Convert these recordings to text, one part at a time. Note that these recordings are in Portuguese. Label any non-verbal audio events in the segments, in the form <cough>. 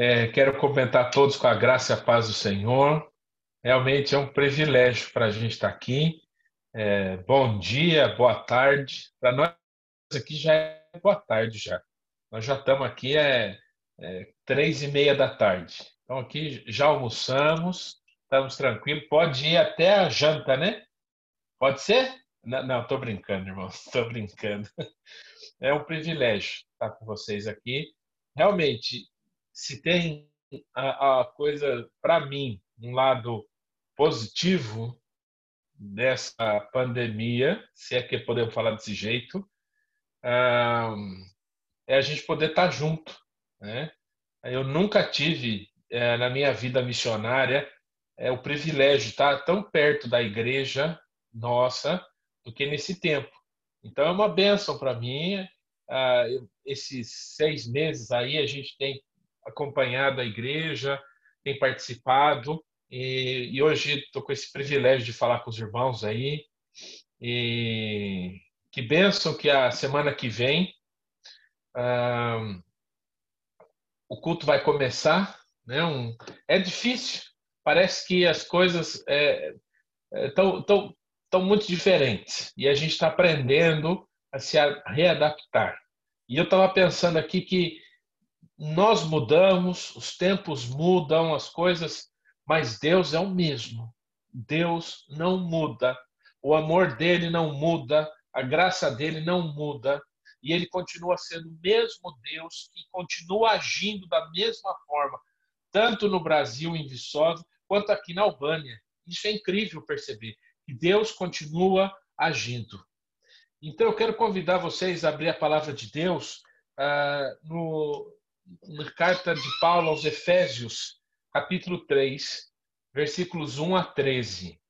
É, quero comentar todos com a graça e a paz do Senhor. Realmente é um privilégio para a gente estar aqui. É, bom dia, boa tarde. Para nós aqui já é boa tarde já. Nós já estamos aqui é, é três e meia da tarde. Então aqui já almoçamos, estamos tranquilos. Pode ir até a janta, né? Pode ser? Não, estou brincando, irmão. <laughs> Estou brincando. É um privilégio estar com vocês aqui. Realmente, se tem a, a coisa, para mim, um lado positivo dessa pandemia, se é que podemos falar desse jeito, é a gente poder estar junto. Né? Eu nunca tive, é, na minha vida missionária, é, o privilégio de estar tão perto da igreja nossa do que nesse tempo. Então é uma bênção para mim. Ah, esses seis meses aí a gente tem acompanhado a igreja, tem participado e, e hoje estou com esse privilégio de falar com os irmãos aí. E que bênção que a semana que vem o culto vai começar. Né? Um, é difícil, parece que as coisas estão é, é, muito diferentes e a gente está aprendendo a se readaptar. E eu estava pensando aqui que nós mudamos, os tempos mudam, as coisas, mas Deus é o mesmo. Deus não muda. O amor dele não muda, a graça dele não muda, e ele continua sendo o mesmo Deus que continua agindo da mesma forma, tanto no Brasil, em Viçosa, quanto aqui na Albânia. Isso é incrível perceber, que Deus continua agindo. Então eu quero convidar vocês a abrir a palavra de Deus uh, no, na carta de Paulo aos Efésios, capítulo 3, versículos 1 a 13.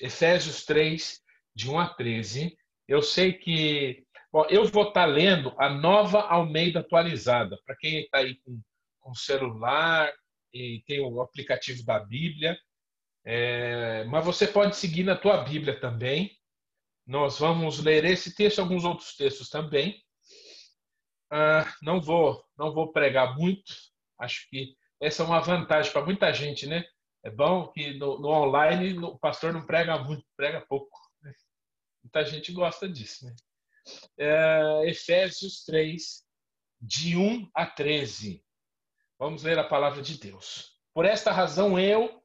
Efésios 3, de 1 a 13. Eu sei que. Bom, eu vou estar lendo a nova Almeida atualizada. Para quem está aí com, com celular e tem o aplicativo da Bíblia. É, mas você pode seguir na tua Bíblia também. Nós vamos ler esse texto e alguns outros textos também. Ah, não vou não vou pregar muito. Acho que essa é uma vantagem para muita gente, né? É bom que no, no online o pastor não prega muito, prega pouco. Né? Muita gente gosta disso, né? É, Efésios 3, de 1 a 13. Vamos ler a palavra de Deus. Por esta razão, eu,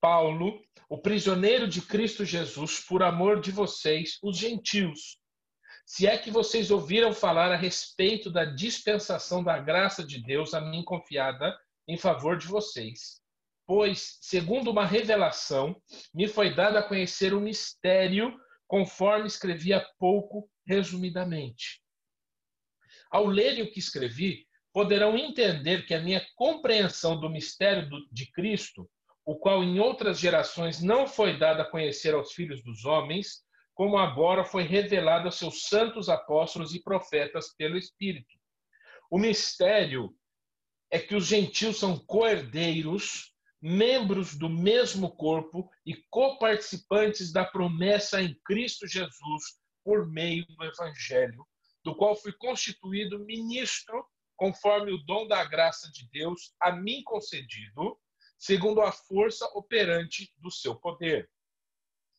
Paulo, o prisioneiro de Cristo Jesus, por amor de vocês, os gentios, se é que vocês ouviram falar a respeito da dispensação da graça de Deus a mim confiada em favor de vocês. Pois, segundo uma revelação, me foi dado a conhecer o mistério, conforme escrevi há pouco, resumidamente. Ao lerem o que escrevi, poderão entender que a minha compreensão do mistério de Cristo, o qual em outras gerações não foi dado a conhecer aos filhos dos homens, como agora foi revelado aos seus santos apóstolos e profetas pelo Espírito. O mistério é que os gentios são coerdeiros, membros do mesmo corpo e coparticipantes da promessa em Cristo Jesus por meio do Evangelho, do qual fui constituído ministro conforme o dom da graça de Deus a mim concedido, segundo a força operante do seu poder.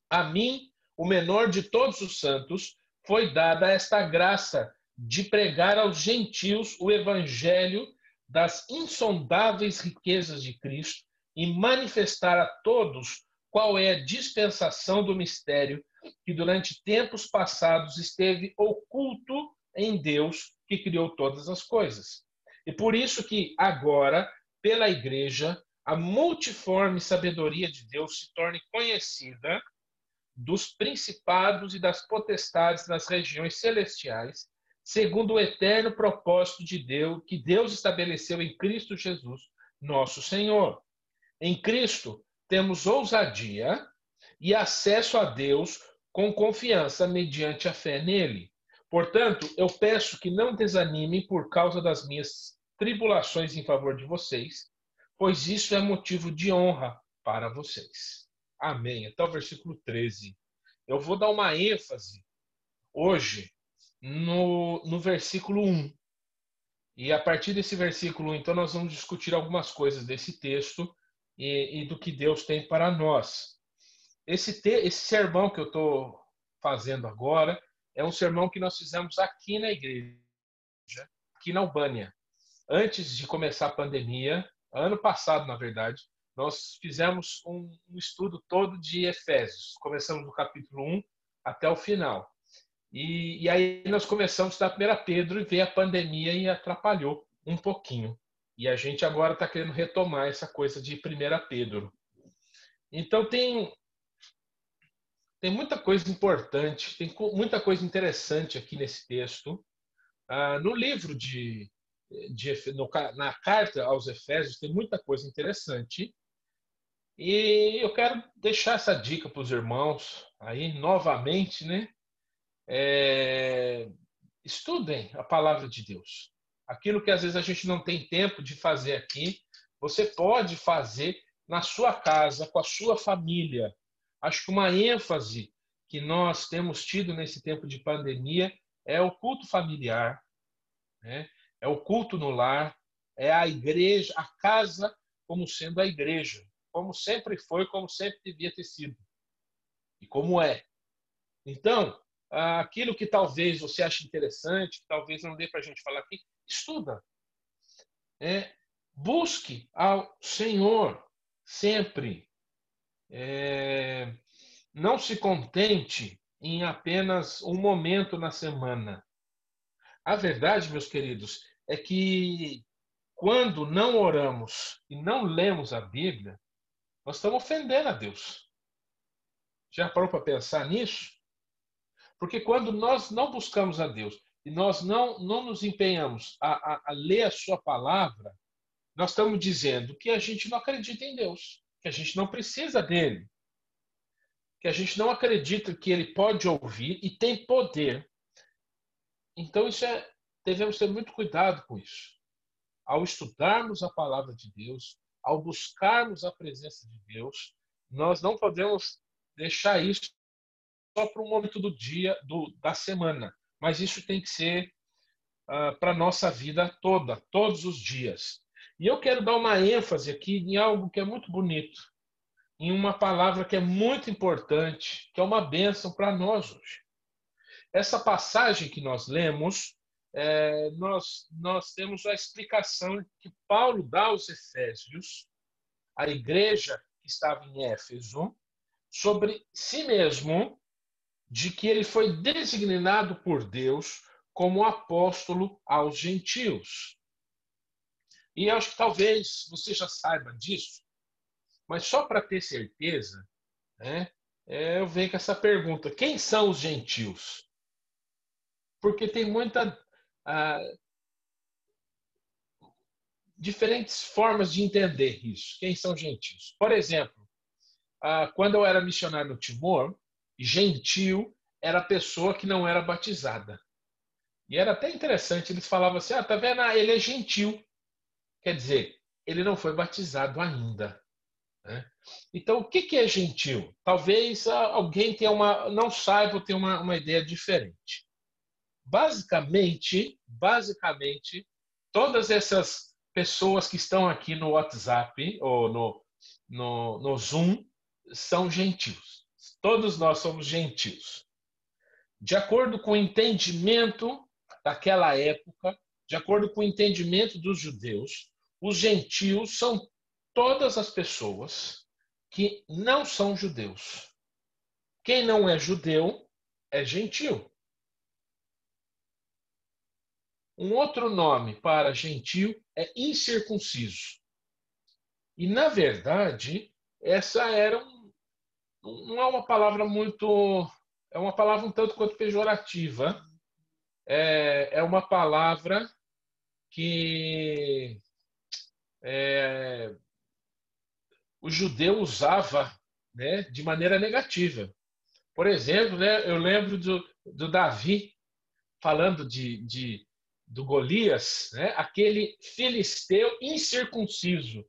A mim o menor de todos os santos, foi dada esta graça de pregar aos gentios o evangelho das insondáveis riquezas de Cristo e manifestar a todos qual é a dispensação do mistério que durante tempos passados esteve oculto em Deus que criou todas as coisas. E por isso que agora, pela igreja, a multiforme sabedoria de Deus se torne conhecida dos principados e das potestades nas regiões celestiais, segundo o eterno propósito de Deus que Deus estabeleceu em Cristo Jesus, nosso Senhor. Em Cristo temos ousadia e acesso a Deus com confiança mediante a fé nele. Portanto, eu peço que não desanimem por causa das minhas tribulações em favor de vocês, pois isso é motivo de honra para vocês. Amém. Até o versículo 13. Eu vou dar uma ênfase hoje no, no versículo 1. E a partir desse versículo, então, nós vamos discutir algumas coisas desse texto e, e do que Deus tem para nós. Esse, te, esse sermão que eu estou fazendo agora é um sermão que nós fizemos aqui na igreja, aqui na Albânia. Antes de começar a pandemia, ano passado, na verdade, nós fizemos um, um estudo todo de Efésios. Começamos do capítulo 1 até o final. E, e aí nós começamos da 1 Pedro e veio a pandemia e atrapalhou um pouquinho. E a gente agora está querendo retomar essa coisa de 1 Pedro. Então tem tem muita coisa importante, tem muita coisa interessante aqui nesse texto. Ah, no livro de, de no, na carta aos Efésios tem muita coisa interessante. E eu quero deixar essa dica para os irmãos aí novamente, né? É, estudem a palavra de Deus. Aquilo que às vezes a gente não tem tempo de fazer aqui, você pode fazer na sua casa, com a sua família. Acho que uma ênfase que nós temos tido nesse tempo de pandemia é o culto familiar, né? é o culto no lar, é a igreja, a casa como sendo a igreja, como sempre foi, como sempre devia ter sido e como é. Então, aquilo que talvez você ache interessante, que talvez não dê para a gente falar aqui, estuda. É, busque ao Senhor sempre. É, não se contente em apenas um momento na semana. A verdade, meus queridos, é que quando não oramos e não lemos a Bíblia, nós estamos ofendendo a Deus. Já parou para pensar nisso? Porque quando nós não buscamos a Deus e nós não, não nos empenhamos a, a, a ler a Sua palavra, nós estamos dizendo que a gente não acredita em Deus, que a gente não precisa dele, que a gente não acredita que ele pode ouvir e tem poder. Então, isso é, devemos ter muito cuidado com isso. Ao estudarmos a palavra de Deus, ao buscarmos a presença de Deus, nós não podemos deixar isso só para um momento do dia, do, da semana, mas isso tem que ser uh, para a nossa vida toda, todos os dias. E eu quero dar uma ênfase aqui em algo que é muito bonito, em uma palavra que é muito importante, que é uma bênção para nós hoje. Essa passagem que nós lemos, é, nós, nós temos a explicação que Paulo dá aos Efésios, a igreja que estava em Éfeso, sobre si mesmo de que ele foi designado por Deus como apóstolo aos gentios. E acho que talvez você já saiba disso, mas só para ter certeza, né, é, eu venho com essa pergunta: quem são os gentios? Porque tem muita. Ah, diferentes formas de entender isso. Quem são gentios? Por exemplo, ah, quando eu era missionário no Timor, gentil era a pessoa que não era batizada. E era até interessante, eles falavam assim: ah, tá vendo? Ah, ele é gentil. Quer dizer, ele não foi batizado ainda. Né? Então, o que é gentil? Talvez alguém tenha uma, não saiba ou tenha uma, uma ideia diferente. Basicamente, basicamente, todas essas pessoas que estão aqui no WhatsApp ou no, no, no Zoom são gentios. Todos nós somos gentios. De acordo com o entendimento daquela época, de acordo com o entendimento dos judeus, os gentios são todas as pessoas que não são judeus. Quem não é judeu é gentil. Um outro nome para gentil é incircunciso. E, na verdade, essa era um não é uma palavra muito. É uma palavra um tanto quanto pejorativa. É, é uma palavra que é, o judeu usava né, de maneira negativa. Por exemplo, né, eu lembro do, do Davi falando de, de, do Golias, né, aquele filisteu incircunciso.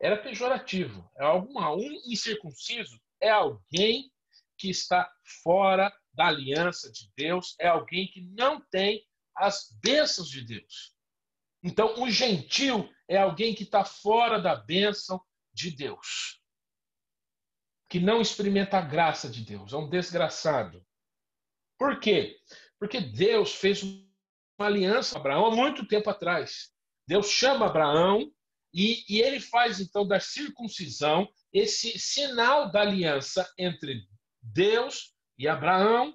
Era pejorativo. É alguma, um incircunciso é alguém que está fora da aliança de Deus, é alguém que não tem as bênçãos de Deus. Então, o gentil é alguém que está fora da bênção de Deus, que não experimenta a graça de Deus, é um desgraçado. Por quê? Porque Deus fez aliança com Abraão há muito tempo atrás. Deus chama Abraão e, e ele faz então da circuncisão esse sinal da aliança entre Deus e Abraão,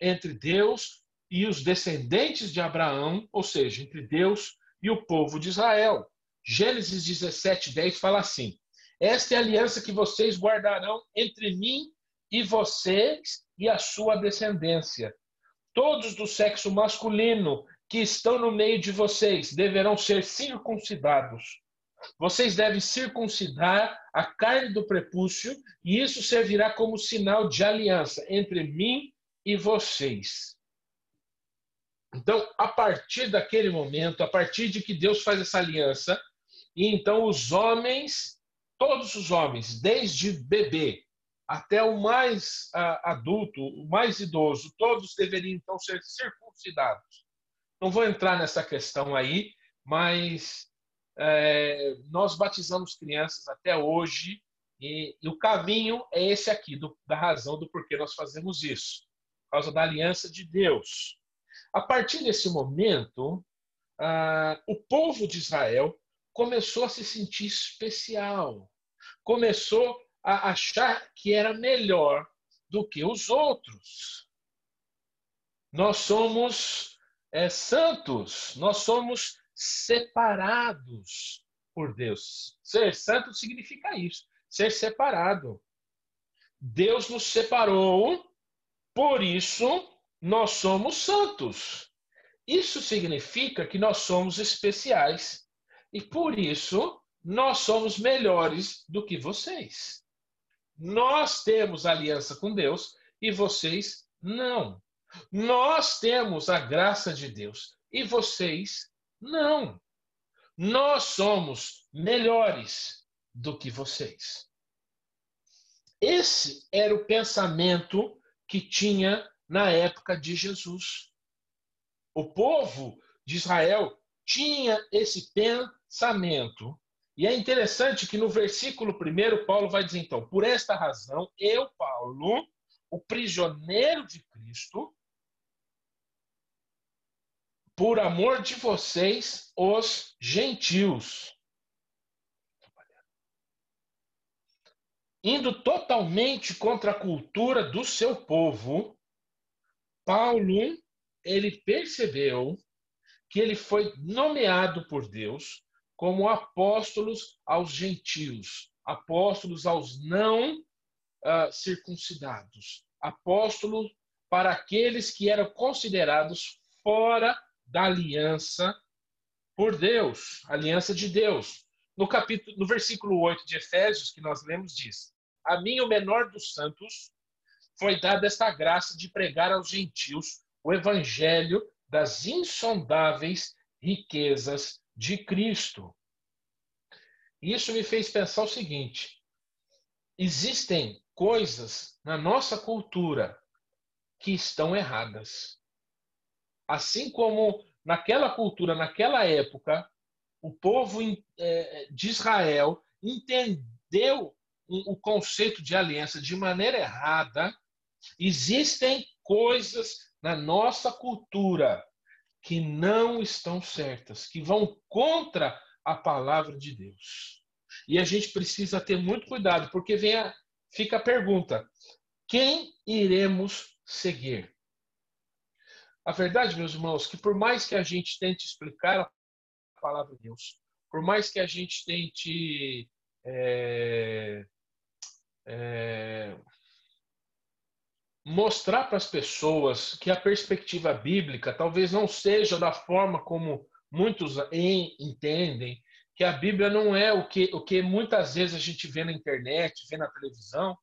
entre Deus e os descendentes de Abraão, ou seja, entre Deus e o povo de Israel. Gênesis 17, 10 fala assim: Esta é a aliança que vocês guardarão entre mim e vocês e a sua descendência. Todos do sexo masculino que estão no meio de vocês deverão ser circuncidados. Vocês devem circuncidar a carne do prepúcio, e isso servirá como sinal de aliança entre mim e vocês. Então, a partir daquele momento, a partir de que Deus faz essa aliança, e então os homens, todos os homens, desde bebê até o mais uh, adulto, o mais idoso, todos deveriam então ser circuncidados. Não vou entrar nessa questão aí, mas é, nós batizamos crianças até hoje e, e, o caminho é esse aqui, do, da razão do porquê nós fazemos isso, por causa da aliança de Deus. A partir desse momento, ah, o povo de Israel começou a se sentir especial, começou a achar que era melhor do que os outros. Nós somos é, santos, nós somos separados por Deus. Ser santo significa isso, ser separado. Deus nos separou, por isso nós somos santos. Isso significa que nós somos especiais e por isso nós somos melhores do que vocês. Nós temos aliança com Deus e vocês não. Nós temos a graça de Deus e vocês não. Nós somos melhores do que vocês. Esse era o pensamento que tinha na época de Jesus. O povo de Israel tinha esse pensamento. E é interessante que no versículo 1, Paulo vai dizer então: por esta razão, eu, Paulo, o prisioneiro de Cristo, por amor de vocês, os gentios. Indo totalmente contra a cultura do seu povo, Paulo, ele percebeu que ele foi nomeado por Deus como apóstolos aos gentios, apóstolos aos não uh, circuncidados, apóstolos para aqueles que eram considerados fora da aliança por Deus, aliança de Deus. No capítulo, no versículo 8 de Efésios, que nós lemos, diz: A mim, o menor dos santos, foi dada esta graça de pregar aos gentios o evangelho das insondáveis riquezas de Cristo. Isso me fez pensar o seguinte: existem coisas na nossa cultura que estão erradas. Assim como naquela cultura, naquela época, o povo é, de Israel entendeu o conceito de aliança de maneira errada, existem coisas na nossa cultura que não estão certas, que vão contra a palavra de Deus. E a gente precisa ter muito cuidado, porque vem a, fica a pergunta: quem iremos seguir? A verdade, meus irmãos, que por mais que a gente tente explicar a palavra de Deus, por mais que a gente tente é, é, mostrar para as pessoas que a perspectiva bíblica talvez não seja da forma como muitos entendem, que a Bíblia não é o que, o que muitas vezes a gente vê na internet, vê na televisão,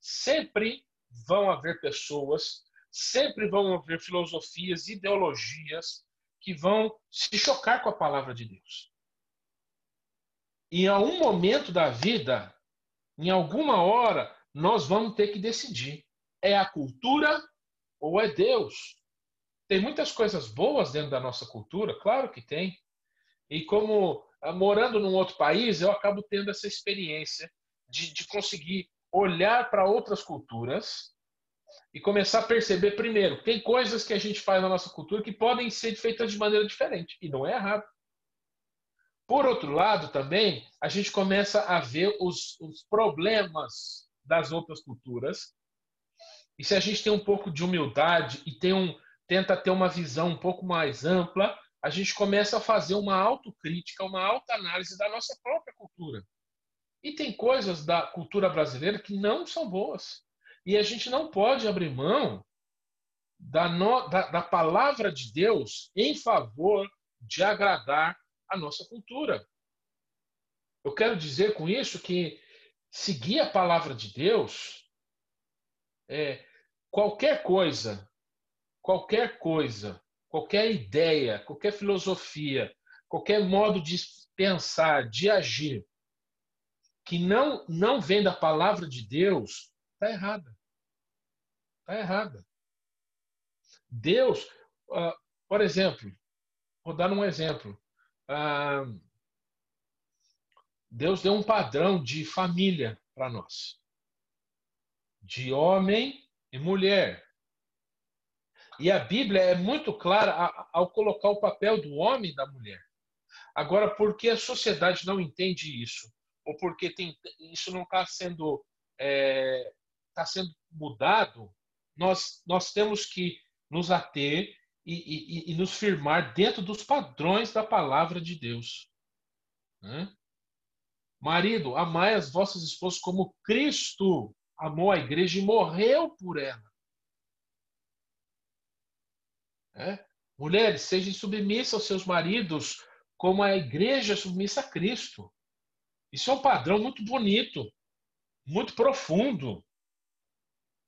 sempre vão haver pessoas sempre vão haver filosofias, ideologias que vão se chocar com a palavra de Deus. E em algum momento da vida, em alguma hora, nós vamos ter que decidir: é a cultura ou é Deus? Tem muitas coisas boas dentro da nossa cultura, claro que tem. E como ah, morando num outro país, eu acabo tendo essa experiência de, de conseguir olhar para outras culturas e começar a perceber, primeiro, tem coisas que a gente faz na nossa cultura que podem ser feitas de maneira diferente, e não é errado. Por outro lado, também, a gente começa a ver os, os problemas das outras culturas, e se a gente tem um pouco de humildade e tem um, tenta ter uma visão um pouco mais ampla, a gente começa a fazer uma autocrítica, uma autoanálise da nossa própria cultura. E tem coisas da cultura brasileira que não são boas. E a gente não pode abrir mão da, no, da, da palavra de Deus em favor de agradar a nossa cultura. Eu quero dizer com isso que seguir a palavra de Deus, é, qualquer coisa, qualquer coisa, qualquer ideia, qualquer filosofia, qualquer modo de pensar, de agir, que não, não vem da palavra de Deus, está errada. Está errada. Deus, uh, por exemplo, vou dar um exemplo. Uh, Deus deu um padrão de família para nós, de homem e mulher. E a Bíblia é muito clara ao colocar o papel do homem e da mulher. Agora, por que a sociedade não entende isso? ou porque tem, isso não está sendo, é, tá sendo mudado, nós, nós temos que nos ater e, e, e nos firmar dentro dos padrões da palavra de Deus. Né? Marido, amai as vossas esposas como Cristo amou a igreja e morreu por ela. É? Mulheres, sejam submissas aos seus maridos como a igreja é submissa a Cristo. Isso é um padrão muito bonito, muito profundo,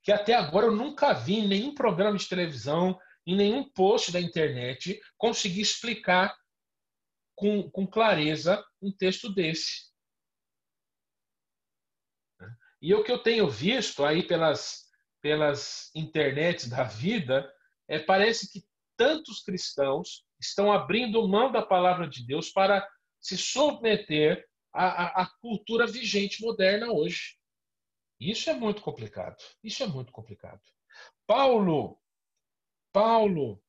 que até agora eu nunca vi em nenhum programa de televisão, em nenhum post da internet, conseguir explicar com, com clareza um texto desse. E o que eu tenho visto aí pelas, pelas internets da vida, é parece que tantos cristãos estão abrindo mão da palavra de Deus para se submeter a, a, cultura vigente moderna hoje. Isso é muito complicado. Isso é muito complicado. Paulo, Paulo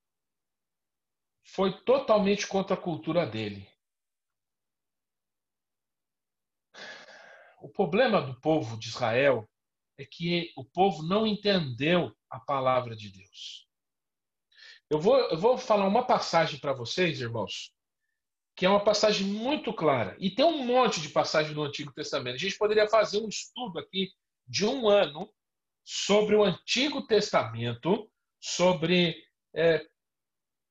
foi totalmente contra a cultura dele. O problema do povo de Israel é que o povo não entendeu a palavra de Deus. Eu vou, eu vou falar uma passagem para vocês, irmãos, que é uma passagem muito clara. E tem um monte de passagem do Antigo Testamento. A gente poderia fazer um estudo aqui de um ano sobre o Antigo Testamento, sobre é,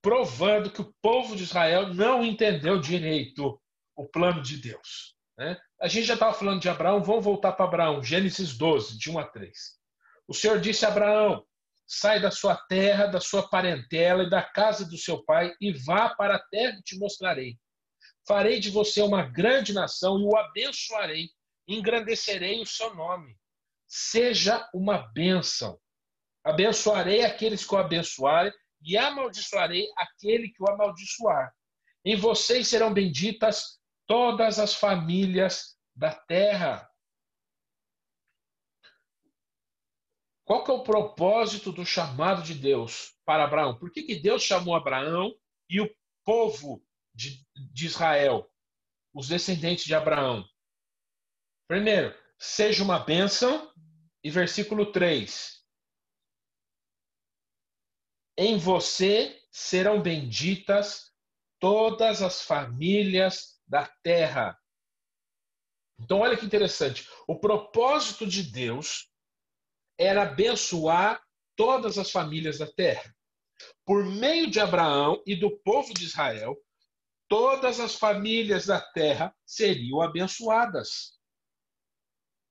provando que o povo de Israel não entendeu direito o plano de Deus. Né? A gente já estava falando de Abraão, vamos voltar para Abraão, Gênesis 12, de 1 a 3. O Senhor disse a Abraão: sai da sua terra, da sua parentela e da casa do seu pai e vá para a terra que te mostrarei. Farei de você uma grande nação e o abençoarei, engrandecerei o seu nome. Seja uma bênção. Abençoarei aqueles que o abençoarem e amaldiçoarei aquele que o amaldiçoar. Em vocês serão benditas todas as famílias da terra. Qual que é o propósito do chamado de Deus para Abraão? Por que, que Deus chamou Abraão e o povo de, de Israel, os descendentes de Abraão. Primeiro, seja uma bênção. E versículo 3. Em você serão benditas todas as famílias da terra. Então, olha que interessante. O propósito de Deus era abençoar todas as famílias da terra. Por meio de Abraão e do povo de Israel, todas as famílias da terra seriam abençoadas.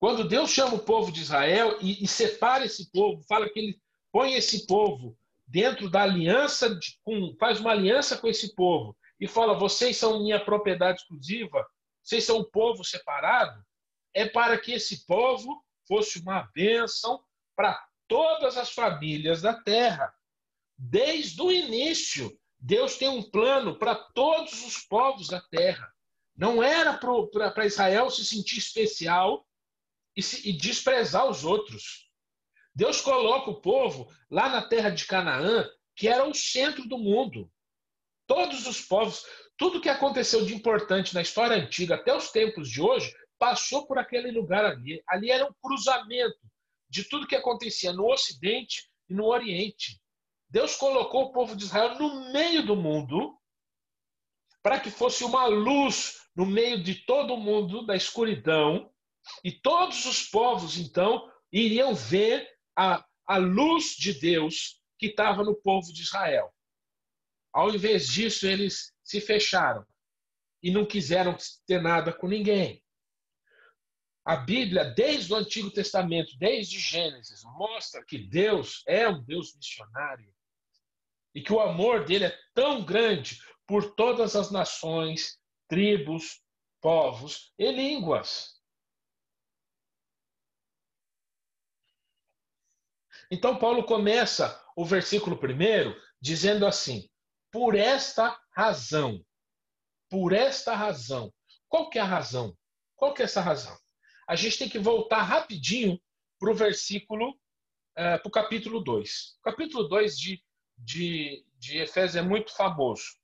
Quando Deus chama o povo de Israel e, e separa esse povo, fala que ele põe esse povo dentro da aliança, de, com, faz uma aliança com esse povo e fala: vocês são minha propriedade exclusiva, vocês são um povo separado, é para que esse povo fosse uma bênção para todas as famílias da terra. Desde o início, Deus tem um plano para todos os povos da terra. Não era para Israel se sentir especial e, se, e desprezar os outros. Deus coloca o povo lá na terra de Canaã, que era o centro do mundo. Todos os povos, tudo que aconteceu de importante na história antiga até os tempos de hoje, passou por aquele lugar ali. Ali era um cruzamento de tudo que acontecia no Ocidente e no Oriente. Deus colocou o povo de Israel no meio do mundo para que fosse uma luz no meio de todo o mundo da escuridão e todos os povos então iriam ver a, a luz de Deus que estava no povo de Israel. Ao invés disso, eles se fecharam e não quiseram ter nada com ninguém. A Bíblia, desde o Antigo Testamento, desde Gênesis, mostra que Deus é um Deus missionário e que o amor dele é tão grande por todas as nações, tribos, povos e línguas. Então, Paulo começa o versículo primeiro dizendo assim: por esta razão, por esta razão. Qual que é a razão? Qual que é essa razão? A gente tem que voltar rapidinho para o versículo, é, para o capítulo 2. O capítulo 2 de, de, de Efésios é muito famoso.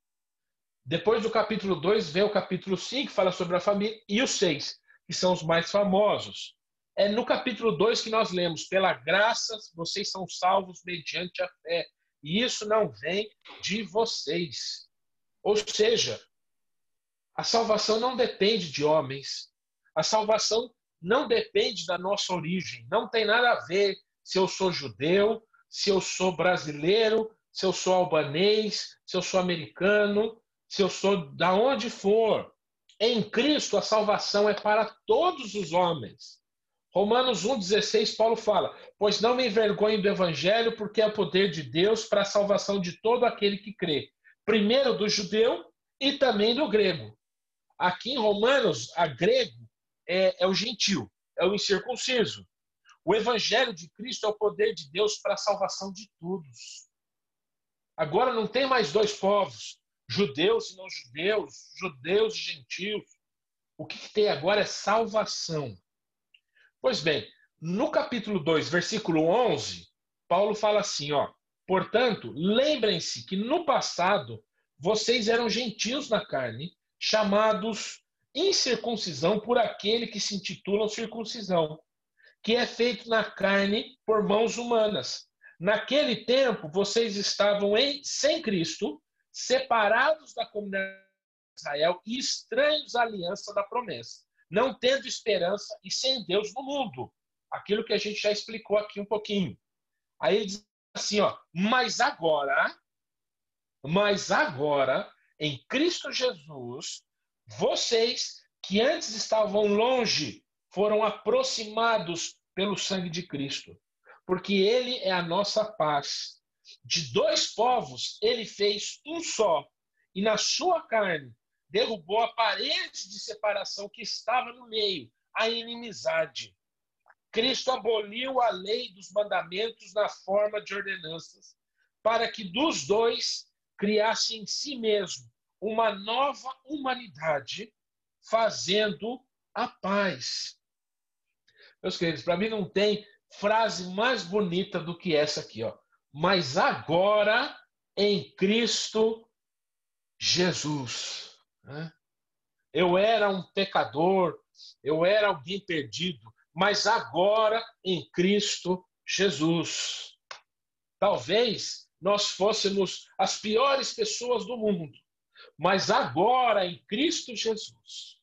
Depois do capítulo 2 vem o capítulo 5, que fala sobre a família, e o 6, que são os mais famosos. É no capítulo 2 que nós lemos: pela graça vocês são salvos mediante a fé. E isso não vem de vocês. Ou seja, a salvação não depende de homens. A salvação não depende da nossa origem. Não tem nada a ver se eu sou judeu, se eu sou brasileiro, se eu sou albanês, se eu sou americano, se eu sou da onde for. Em Cristo a salvação é para todos os homens. Romanos 1,16, Paulo fala: Pois não me envergonho do evangelho, porque é o poder de Deus para a salvação de todo aquele que crê. Primeiro do judeu e também do grego. Aqui em Romanos, a grego é, é o gentil, é o incircunciso. O evangelho de Cristo é o poder de Deus para a salvação de todos. Agora não tem mais dois povos, judeus e não judeus, judeus e gentios. O que, que tem agora é salvação. Pois bem, no capítulo 2, versículo 11, Paulo fala assim, ó: "Portanto, lembrem-se que no passado vocês eram gentios na carne, chamados incircuncisão por aquele que se intitula circuncisão, que é feito na carne por mãos humanas. Naquele tempo vocês estavam em, sem Cristo, separados da comunidade de Israel e estranhos à aliança da promessa não tendo esperança e sem Deus no mundo. Aquilo que a gente já explicou aqui um pouquinho. Aí ele diz assim, ó, mas agora, mas agora, em Cristo Jesus, vocês que antes estavam longe foram aproximados pelo sangue de Cristo, porque ele é a nossa paz. De dois povos ele fez um só, e na sua carne derrubou a parede de separação que estava no meio, a inimizade. Cristo aboliu a lei dos mandamentos na forma de ordenanças, para que dos dois criasse em si mesmo uma nova humanidade, fazendo a paz. Meus queridos, para mim não tem frase mais bonita do que essa aqui, ó. Mas agora em Cristo Jesus. Né? Eu era um pecador, eu era alguém perdido, mas agora em Cristo Jesus. Talvez nós fôssemos as piores pessoas do mundo, mas agora em Cristo Jesus.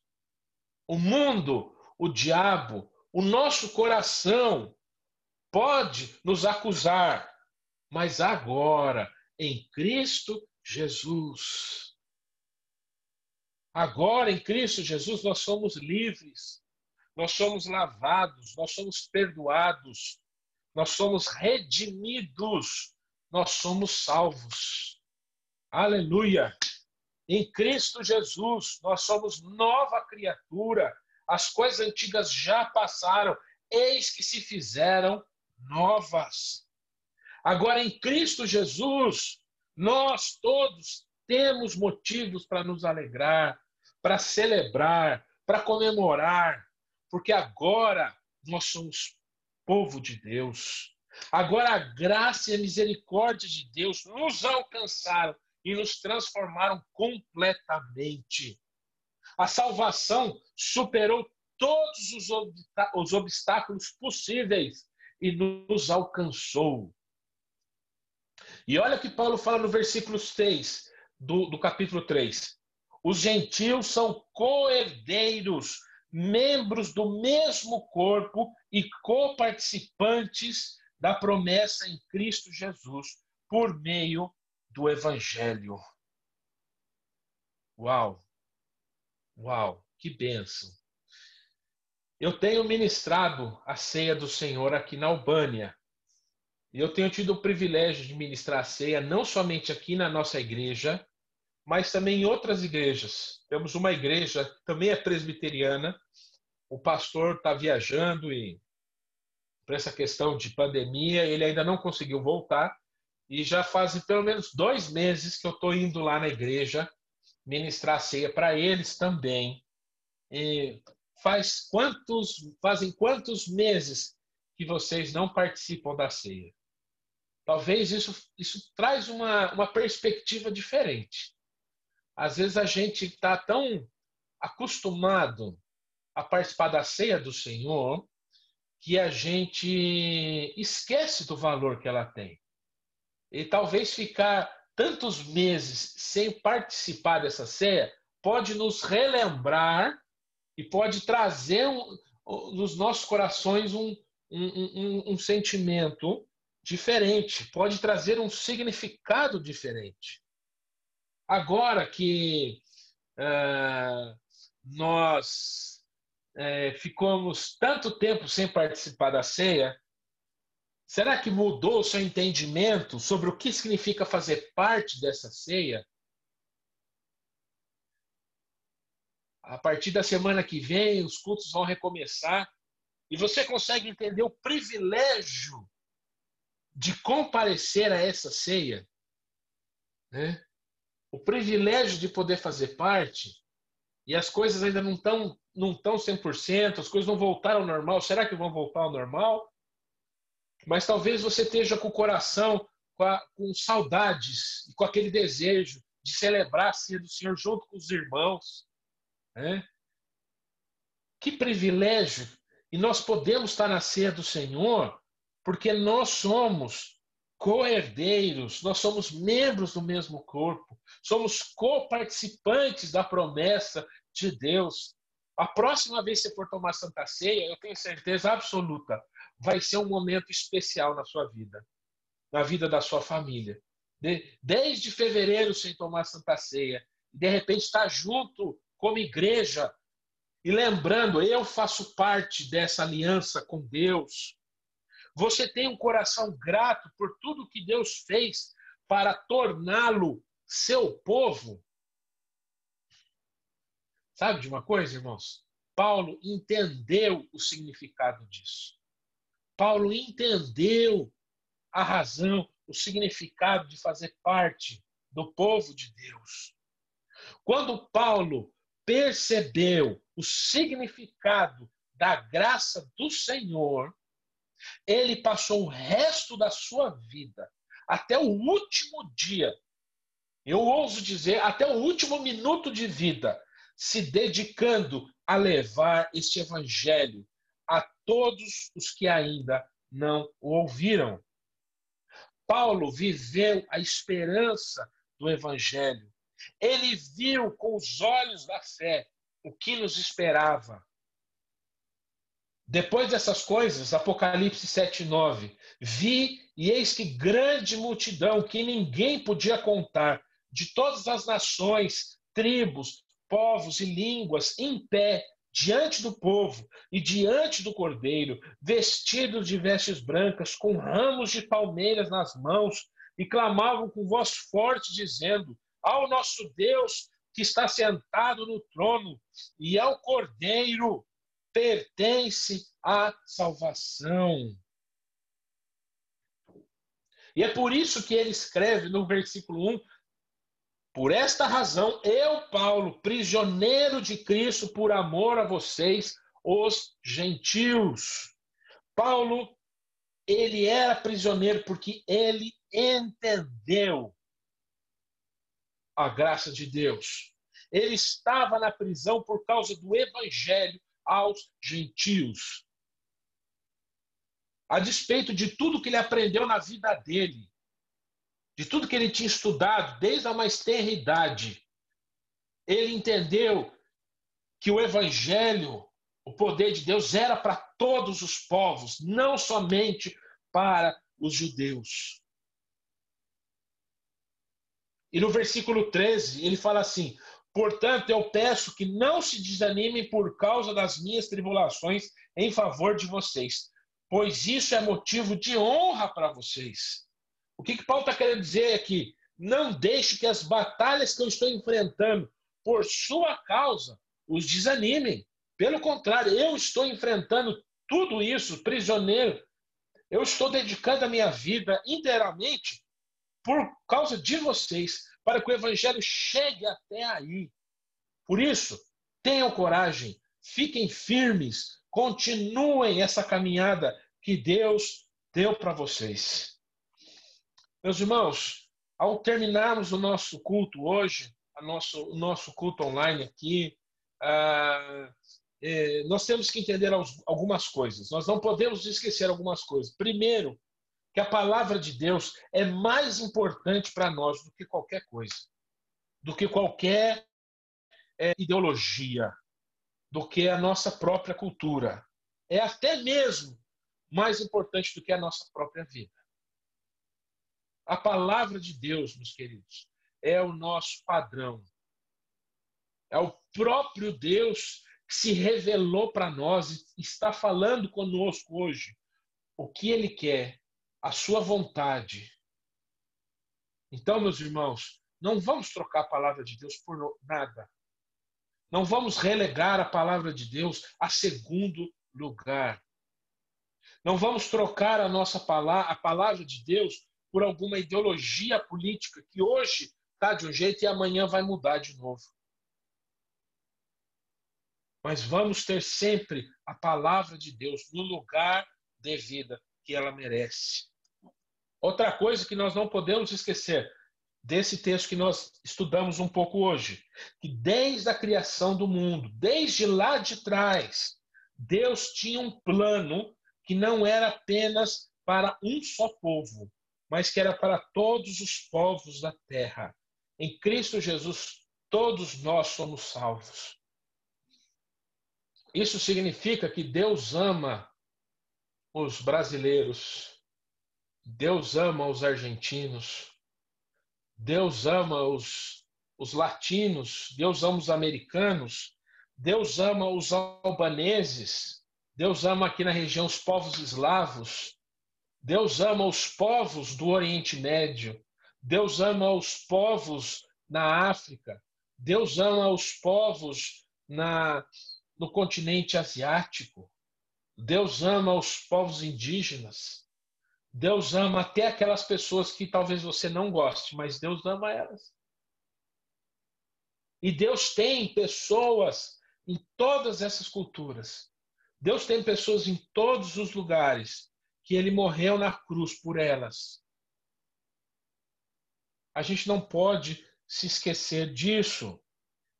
O mundo, o diabo, o nosso coração pode nos acusar, mas agora em Cristo Jesus. Agora, em Cristo Jesus, nós somos livres, nós somos lavados, nós somos perdoados, nós somos redimidos, nós somos salvos. Aleluia! Em Cristo Jesus, nós somos nova criatura. As coisas antigas já passaram, eis que se fizeram novas. Agora, em Cristo Jesus, Nós todos temos motivos para nos alegrar, para celebrar, para comemorar, porque agora nós somos povo de Deus. Agora a graça e a misericórdia de Deus nos alcançaram e nos transformaram completamente. A salvação superou todos os obstáculos possíveis e nos alcançou. E olha que Paulo fala no versículo 6 do, do capítulo 3. Os gentios são coerdeiros, membros do mesmo corpo e coparticipantes da promessa em Cristo Jesus por meio do Evangelho. Uau! Uau! Que bênção! Eu tenho ministrado a ceia do Senhor aqui na Albânia. E eu tenho tido o privilégio de ministrar a ceia não somente aqui na nossa igreja, mas também em outras igrejas. Temos uma igreja também é presbiteriana. O pastor está viajando e, por essa questão de pandemia, ele ainda não conseguiu voltar. E já fazem pelo menos dois meses que eu estou indo lá na igreja ministrar ceia para eles também. E faz quantos, fazem quantos meses que vocês não participam da ceia? Talvez isso, isso traz uma, uma perspectiva diferente. Às vezes a gente está tão acostumado a participar da ceia do Senhor que a gente esquece do valor que ela tem. E talvez ficar tantos meses sem participar dessa ceia pode nos relembrar e pode trazer nos nossos corações um, um, um, um sentimento diferente, pode trazer um significado diferente. Agora que uh, nós uh, ficamos tanto tempo sem participar da ceia, será que mudou o seu entendimento sobre o que significa fazer parte dessa ceia? A partir da semana que vem, os cultos vão recomeçar e você consegue entender o privilégio de comparecer a essa ceia, né? O privilégio de poder fazer parte, e as coisas ainda não estão não estão 100%, as coisas não voltaram ao normal. Será que vão voltar ao normal? Mas talvez você esteja com o coração com, a, com saudades e com aquele desejo de celebrar a ceia do Senhor junto com os irmãos. Né? Que privilégio! E nós podemos estar na ceia do Senhor porque nós somos co-herdeiros, nós somos membros do mesmo corpo, somos co-participantes da promessa de Deus. A próxima vez que você for tomar Santa Ceia, eu tenho certeza absoluta, vai ser um momento especial na sua vida, na vida da sua família. Desde fevereiro sem tomar Santa Ceia, de repente estar junto como igreja e lembrando, eu faço parte dessa aliança com Deus. Você tem um coração grato por tudo que Deus fez para torná-lo seu povo? Sabe de uma coisa, irmãos? Paulo entendeu o significado disso. Paulo entendeu a razão, o significado de fazer parte do povo de Deus. Quando Paulo percebeu o significado da graça do Senhor, ele passou o resto da sua vida, até o último dia, eu ouso dizer, até o último minuto de vida, se dedicando a levar este evangelho a todos os que ainda não o ouviram. Paulo viveu a esperança do evangelho. Ele viu com os olhos da fé o que nos esperava. Depois dessas coisas, Apocalipse 7, 9. Vi e eis que grande multidão que ninguém podia contar, de todas as nações, tribos, povos e línguas, em pé, diante do povo e diante do cordeiro, vestidos de vestes brancas, com ramos de palmeiras nas mãos, e clamavam com voz forte, dizendo: Ao nosso Deus que está sentado no trono e ao cordeiro pertence à salvação. E é por isso que ele escreve no versículo 1: Por esta razão, eu, Paulo, prisioneiro de Cristo por amor a vocês, os gentios. Paulo, ele era prisioneiro porque ele entendeu a graça de Deus. Ele estava na prisão por causa do evangelho aos gentios. A despeito de tudo que ele aprendeu na vida dele, de tudo que ele tinha estudado desde a mais tenra idade, ele entendeu que o evangelho, o poder de Deus era para todos os povos, não somente para os judeus. E no versículo 13, ele fala assim: Portanto, eu peço que não se desanimem por causa das minhas tribulações em favor de vocês, pois isso é motivo de honra para vocês. O que, que Paulo está querendo dizer aqui? Não deixe que as batalhas que eu estou enfrentando por sua causa os desanimem. Pelo contrário, eu estou enfrentando tudo isso, prisioneiro. Eu estou dedicando a minha vida inteiramente por causa de vocês, para que o evangelho chegue até aí. Por isso, tenham coragem, fiquem firmes, continuem essa caminhada que Deus deu para vocês. Meus irmãos, ao terminarmos o nosso culto hoje, nosso, o nosso culto online aqui, ah, eh, nós temos que entender algumas coisas. Nós não podemos esquecer algumas coisas. Primeiro, que a palavra de Deus é mais importante para nós do que qualquer coisa, do que qualquer é, ideologia, do que a nossa própria cultura. É até mesmo mais importante do que a nossa própria vida. A palavra de Deus, meus queridos, é o nosso padrão. É o próprio Deus que se revelou para nós e está falando conosco hoje o que ele quer a sua vontade. Então, meus irmãos, não vamos trocar a palavra de Deus por nada. Não vamos relegar a palavra de Deus a segundo lugar. Não vamos trocar a nossa palavra, a palavra de Deus por alguma ideologia política que hoje está de um jeito e amanhã vai mudar de novo. Mas vamos ter sempre a palavra de Deus no lugar devido que ela merece. Outra coisa que nós não podemos esquecer desse texto que nós estudamos um pouco hoje, que desde a criação do mundo, desde lá de trás, Deus tinha um plano que não era apenas para um só povo, mas que era para todos os povos da terra. Em Cristo Jesus, todos nós somos salvos. Isso significa que Deus ama os brasileiros, Deus ama os argentinos, Deus ama os, os latinos, Deus ama os americanos, Deus ama os albaneses, Deus ama aqui na região os povos eslavos, Deus ama os povos do Oriente Médio, Deus ama os povos na África, Deus ama os povos na, no continente asiático, Deus ama os povos indígenas. Deus ama até aquelas pessoas que talvez você não goste, mas Deus ama elas. E Deus tem pessoas em todas essas culturas. Deus tem pessoas em todos os lugares que ele morreu na cruz por elas. A gente não pode se esquecer disso.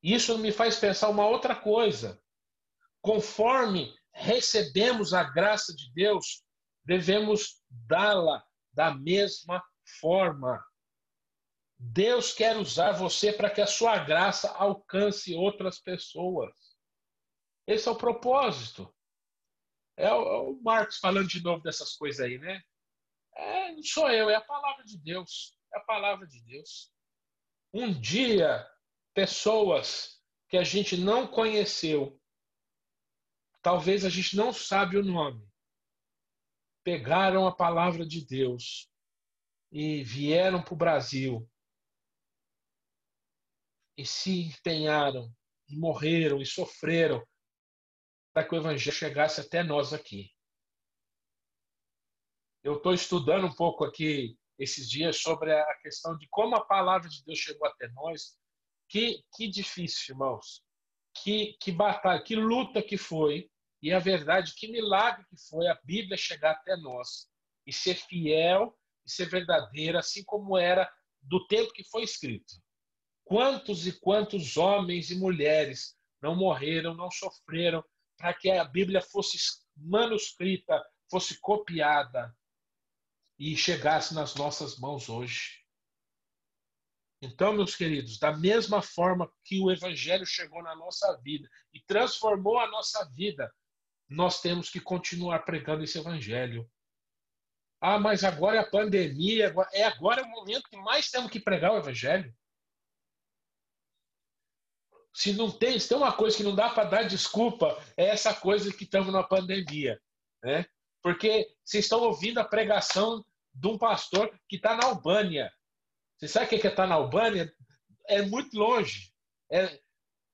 Isso me faz pensar uma outra coisa. Conforme recebemos a graça de Deus, devemos dá-la da mesma forma. Deus quer usar você para que a sua graça alcance outras pessoas. Esse é o propósito. É o, é o Marcos falando de novo dessas coisas aí, né? É, não sou eu, é a palavra de Deus. É a palavra de Deus. Um dia, pessoas que a gente não conheceu, talvez a gente não sabe o nome, pegaram a palavra de Deus e vieram para o Brasil e se empenharam e morreram e sofreram para que o evangelho chegasse até nós aqui. Eu estou estudando um pouco aqui esses dias sobre a questão de como a palavra de Deus chegou até nós. Que, que difícil, irmãos. Que, que batalha, que luta que foi. E a verdade, que milagre que foi a Bíblia chegar até nós e ser fiel e ser verdadeira, assim como era do tempo que foi escrito. Quantos e quantos homens e mulheres não morreram, não sofreram para que a Bíblia fosse manuscrita, fosse copiada e chegasse nas nossas mãos hoje. Então, meus queridos, da mesma forma que o Evangelho chegou na nossa vida e transformou a nossa vida, nós temos que continuar pregando esse Evangelho. Ah, mas agora é a pandemia, é agora o momento que mais temos que pregar o Evangelho. Se não tem, se tem uma coisa que não dá para dar desculpa, é essa coisa que estamos na pandemia. Né? Porque vocês estão ouvindo a pregação de um pastor que está na Albânia. Você sabe o que é estar tá na Albânia? É muito longe. É...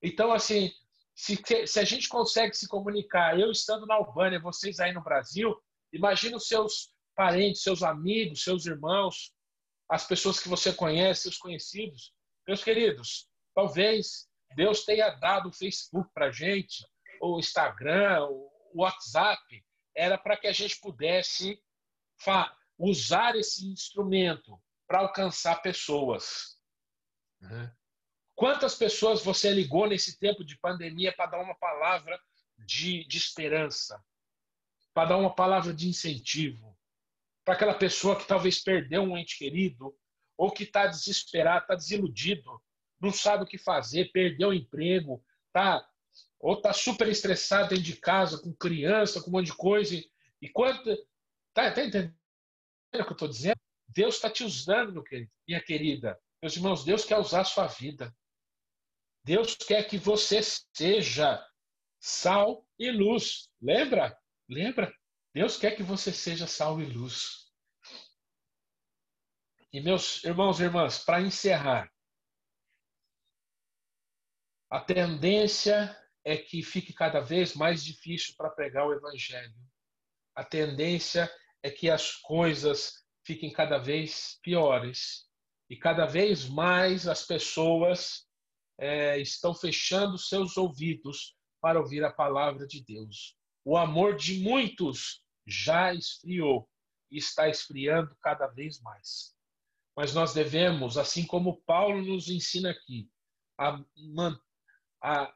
Então, assim, se, se a gente consegue se comunicar, eu estando na Albânia, vocês aí no Brasil, imagina os seus parentes, seus amigos, seus irmãos, as pessoas que você conhece, seus conhecidos. Meus queridos, talvez Deus tenha dado o Facebook para gente, o Instagram, o WhatsApp, era para que a gente pudesse usar esse instrumento para alcançar pessoas. Uhum. Quantas pessoas você ligou nesse tempo de pandemia para dar uma palavra de, de esperança, para dar uma palavra de incentivo, para aquela pessoa que talvez perdeu um ente querido, ou que está desesperado, está desiludido, não sabe o que fazer, perdeu o emprego, tá, ou está super estressado dentro de casa, com criança, com um monte de coisa. E, e quanto. Tá, tá entendendo o que eu estou dizendo? Deus está te usando, minha querida. Meus irmãos, Deus quer usar a sua vida. Deus quer que você seja sal e luz. Lembra? Lembra? Deus quer que você seja sal e luz. E meus irmãos e irmãs, para encerrar, a tendência é que fique cada vez mais difícil para pregar o evangelho. A tendência é que as coisas fiquem cada vez piores e cada vez mais as pessoas é, estão fechando seus ouvidos para ouvir a palavra de Deus. O amor de muitos já esfriou e está esfriando cada vez mais. Mas nós devemos, assim como Paulo nos ensina aqui, a, a,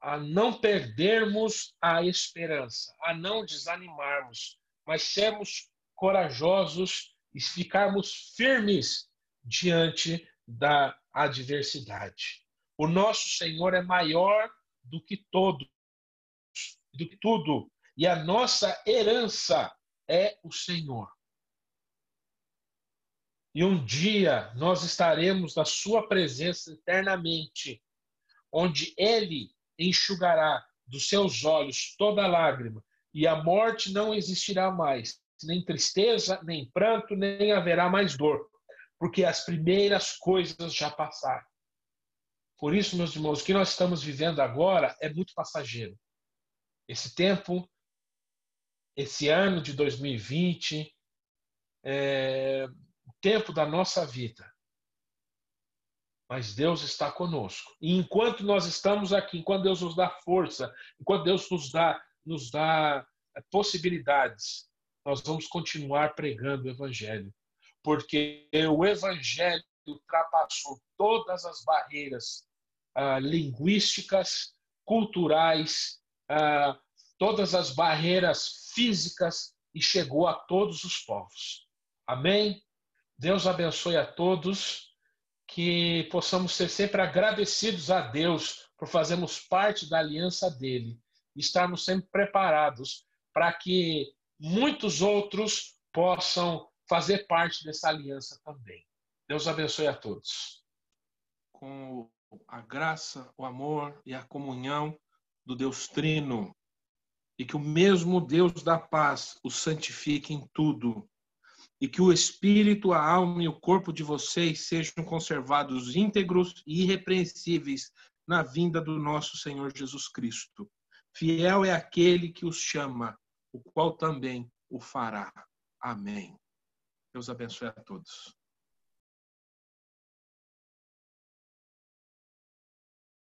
a não perdermos a esperança, a não desanimarmos, mas sermos corajosos e ficarmos firmes diante da adversidade. O nosso Senhor é maior do que todos, do que tudo, e a nossa herança é o Senhor. E um dia nós estaremos na Sua presença eternamente, onde Ele enxugará dos seus olhos toda lágrima, e a morte não existirá mais, nem tristeza, nem pranto, nem haverá mais dor, porque as primeiras coisas já passaram. Por isso, meus irmãos, o que nós estamos vivendo agora é muito passageiro. Esse tempo, esse ano de 2020, é o tempo da nossa vida. Mas Deus está conosco. E enquanto nós estamos aqui, enquanto Deus nos dá força, enquanto Deus nos dá, nos dá é, possibilidades, nós vamos continuar pregando o Evangelho. Porque o Evangelho ultrapassou todas as barreiras ah, linguísticas, culturais, ah, todas as barreiras físicas e chegou a todos os povos. Amém? Deus abençoe a todos, que possamos ser sempre agradecidos a Deus por fazermos parte da aliança dele estarmos sempre preparados para que muitos outros possam fazer parte dessa aliança também. Deus abençoe a todos. Com a graça, o amor e a comunhão do Deus Trino, e que o mesmo Deus da paz o santifique em tudo, e que o espírito, a alma e o corpo de vocês sejam conservados íntegros e irrepreensíveis na vinda do nosso Senhor Jesus Cristo. Fiel é aquele que os chama, o qual também o fará. Amém. Deus abençoe a todos.